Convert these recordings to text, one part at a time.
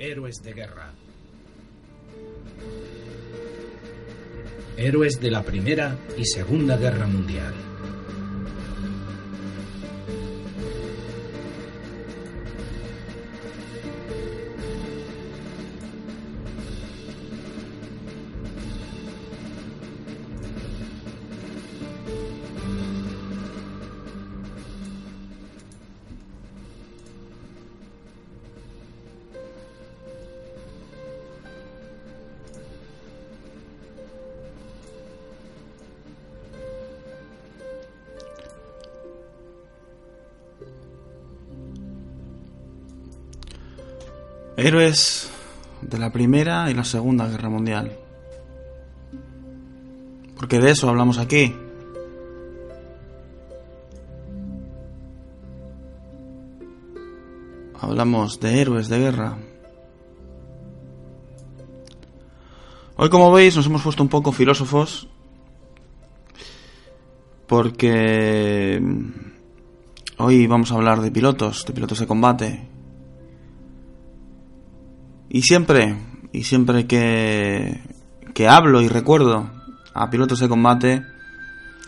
Héroes de guerra. Héroes de la Primera y Segunda Guerra Mundial. Héroes de la Primera y la Segunda Guerra Mundial. Porque de eso hablamos aquí. Hablamos de héroes de guerra. Hoy, como veis, nos hemos puesto un poco filósofos. Porque hoy vamos a hablar de pilotos, de pilotos de combate, y siempre, y siempre que, que hablo y recuerdo a pilotos de combate,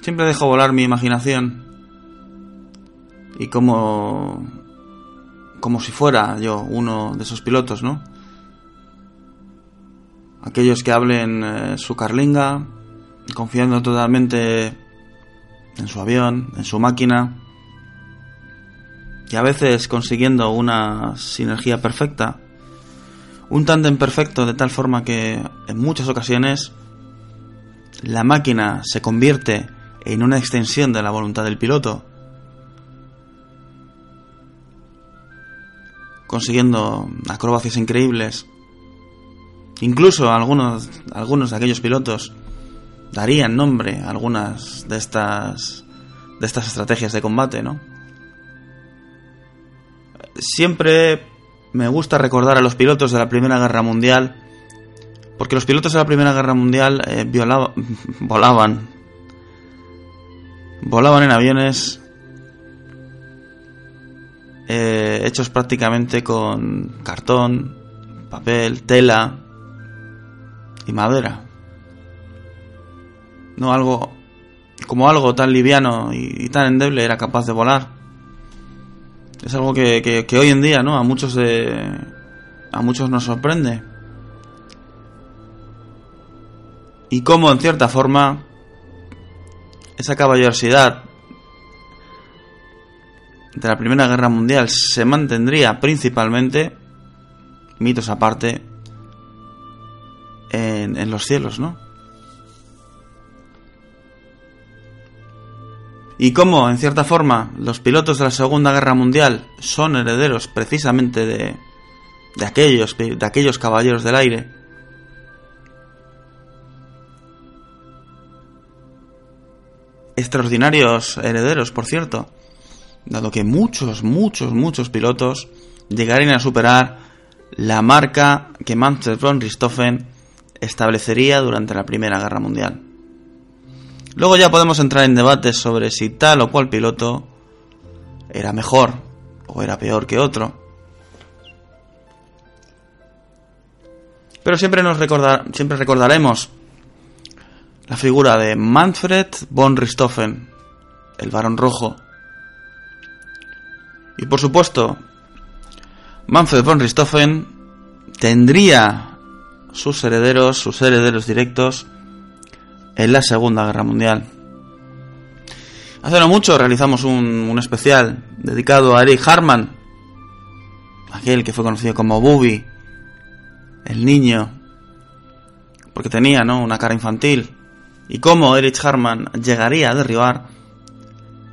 siempre dejo volar mi imaginación. Y como, como si fuera yo uno de esos pilotos, ¿no? Aquellos que hablen eh, su carlinga, confiando totalmente en su avión, en su máquina, y a veces consiguiendo una sinergia perfecta un tándem perfecto de tal forma que en muchas ocasiones la máquina se convierte en una extensión de la voluntad del piloto, consiguiendo acrobacias increíbles. Incluso algunos, algunos de aquellos pilotos darían nombre a algunas de estas, de estas estrategias de combate, ¿no? Siempre me gusta recordar a los pilotos de la Primera Guerra Mundial, porque los pilotos de la Primera Guerra Mundial eh, volaban, volaban en aviones eh, hechos prácticamente con cartón, papel, tela y madera. No algo como algo tan liviano y tan endeble era capaz de volar. Es algo que, hoy en día, ¿no? A muchos a muchos nos sorprende. Y cómo, en cierta forma, esa caballerosidad de la Primera Guerra Mundial se mantendría principalmente, mitos aparte, en, en los cielos, ¿no? Y cómo, en cierta forma, los pilotos de la Segunda Guerra Mundial son herederos precisamente de, de, aquellos, de aquellos caballeros del aire. Extraordinarios herederos, por cierto, dado que muchos, muchos, muchos pilotos llegarían a superar la marca que Manfred von Richthofen establecería durante la Primera Guerra Mundial. Luego ya podemos entrar en debates sobre si tal o cual piloto era mejor o era peor que otro. Pero siempre nos recordar, siempre recordaremos la figura de Manfred von Richthofen, el varón rojo. Y por supuesto, Manfred von Richthofen tendría sus herederos, sus herederos directos, en la Segunda Guerra Mundial. Hace no mucho realizamos un, especial dedicado a Eric Harman, aquel que fue conocido como Booby, el niño, porque tenía ¿no? una cara infantil, y cómo Erich Harman llegaría a derribar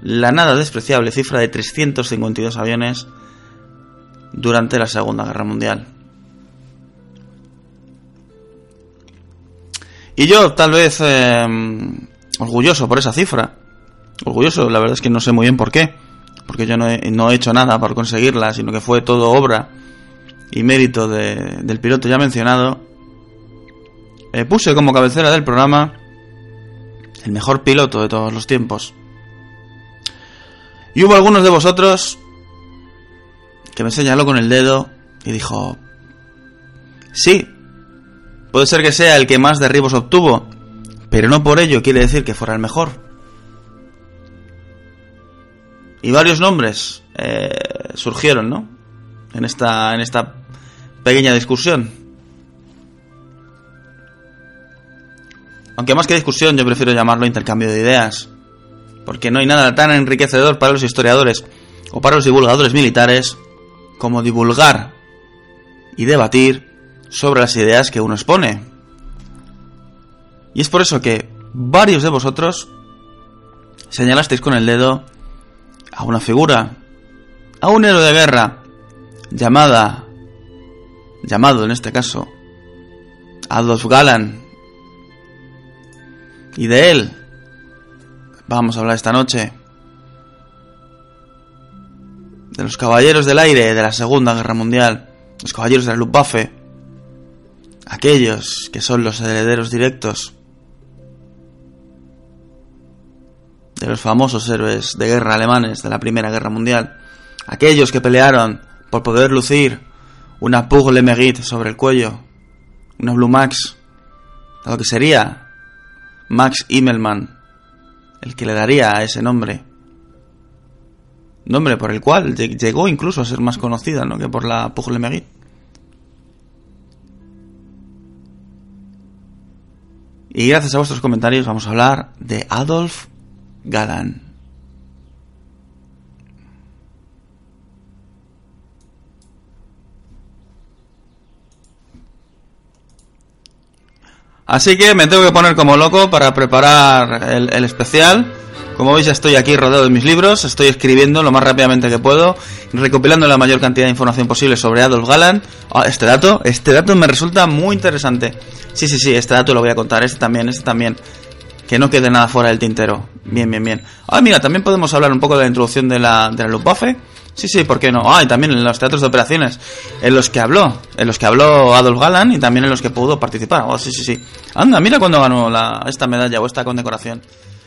la nada despreciable cifra de 352 aviones durante la Segunda Guerra Mundial. Y yo, tal vez, em, orgulloso por esa cifra. Orgulloso, la verdad es que no sé muy bien por qué. Porque yo no he, hecho nada para conseguirla, sino que fue todo obra y mérito del piloto ya mencionado. Eh, puse como cabecera del programa el mejor piloto de todos los tiempos. Y hubo algunos de vosotros que me señaló con el dedo y dijo, Sí, puede ser que sea el que más derribos obtuvo, pero no por ello quiere decir que fuera el mejor. Y varios nombres eh, surgieron, ¿no? En esta, en esta pequeña discusión. Aunque más que discusión yo prefiero llamarlo intercambio de ideas, porque no hay nada tan enriquecedor para los historiadores o para los divulgadores militares como divulgar y debatir sobre las ideas que uno expone. Y es por eso que varios de vosotros señalasteis con el dedo a una figura, a un héroe de guerra, llamada, llamado en este caso, Adolf Galland. Y de él vamos a hablar esta noche. De los caballeros del aire de la Segunda Guerra Mundial, los caballeros de la Luftwaffe, aquellos que son los herederos directos de los famosos héroes de guerra alemanes de la Primera Guerra Mundial, aquellos que pelearon por poder lucir una Pug Le Mérite sobre el cuello, una Blue Max, lo que sería Max Immelmann, el que le daría a ese nombre. Nombre por el cual llegó incluso a ser más conocida ¿no? que por la Pug Le Y gracias a vuestros comentarios vamos a hablar de Adolf Galán. Así que me tengo que poner como loco para preparar el, el, especial. Como veis, estoy aquí rodeado de mis libros, estoy escribiendo lo más rápidamente que puedo, recopilando la mayor cantidad de información posible sobre Adolf Galland. Oh, este dato, este dato me resulta muy interesante. Sí, sí, sí, este dato lo voy a contar, este también, este también. Que no quede nada fuera del tintero. Bien, bien, bien. Ah, mira, también podemos hablar un poco de la introducción de la, de la Luftwaffe. Sí, sí, ¿por qué no? Ah, y también en los teatros de operaciones, en los que habló, en los que habló Adolf Galland y también en los que pudo participar. Oh, sí, sí, sí. Anda, mira cuando ganó la, esta medalla o esta condecoración.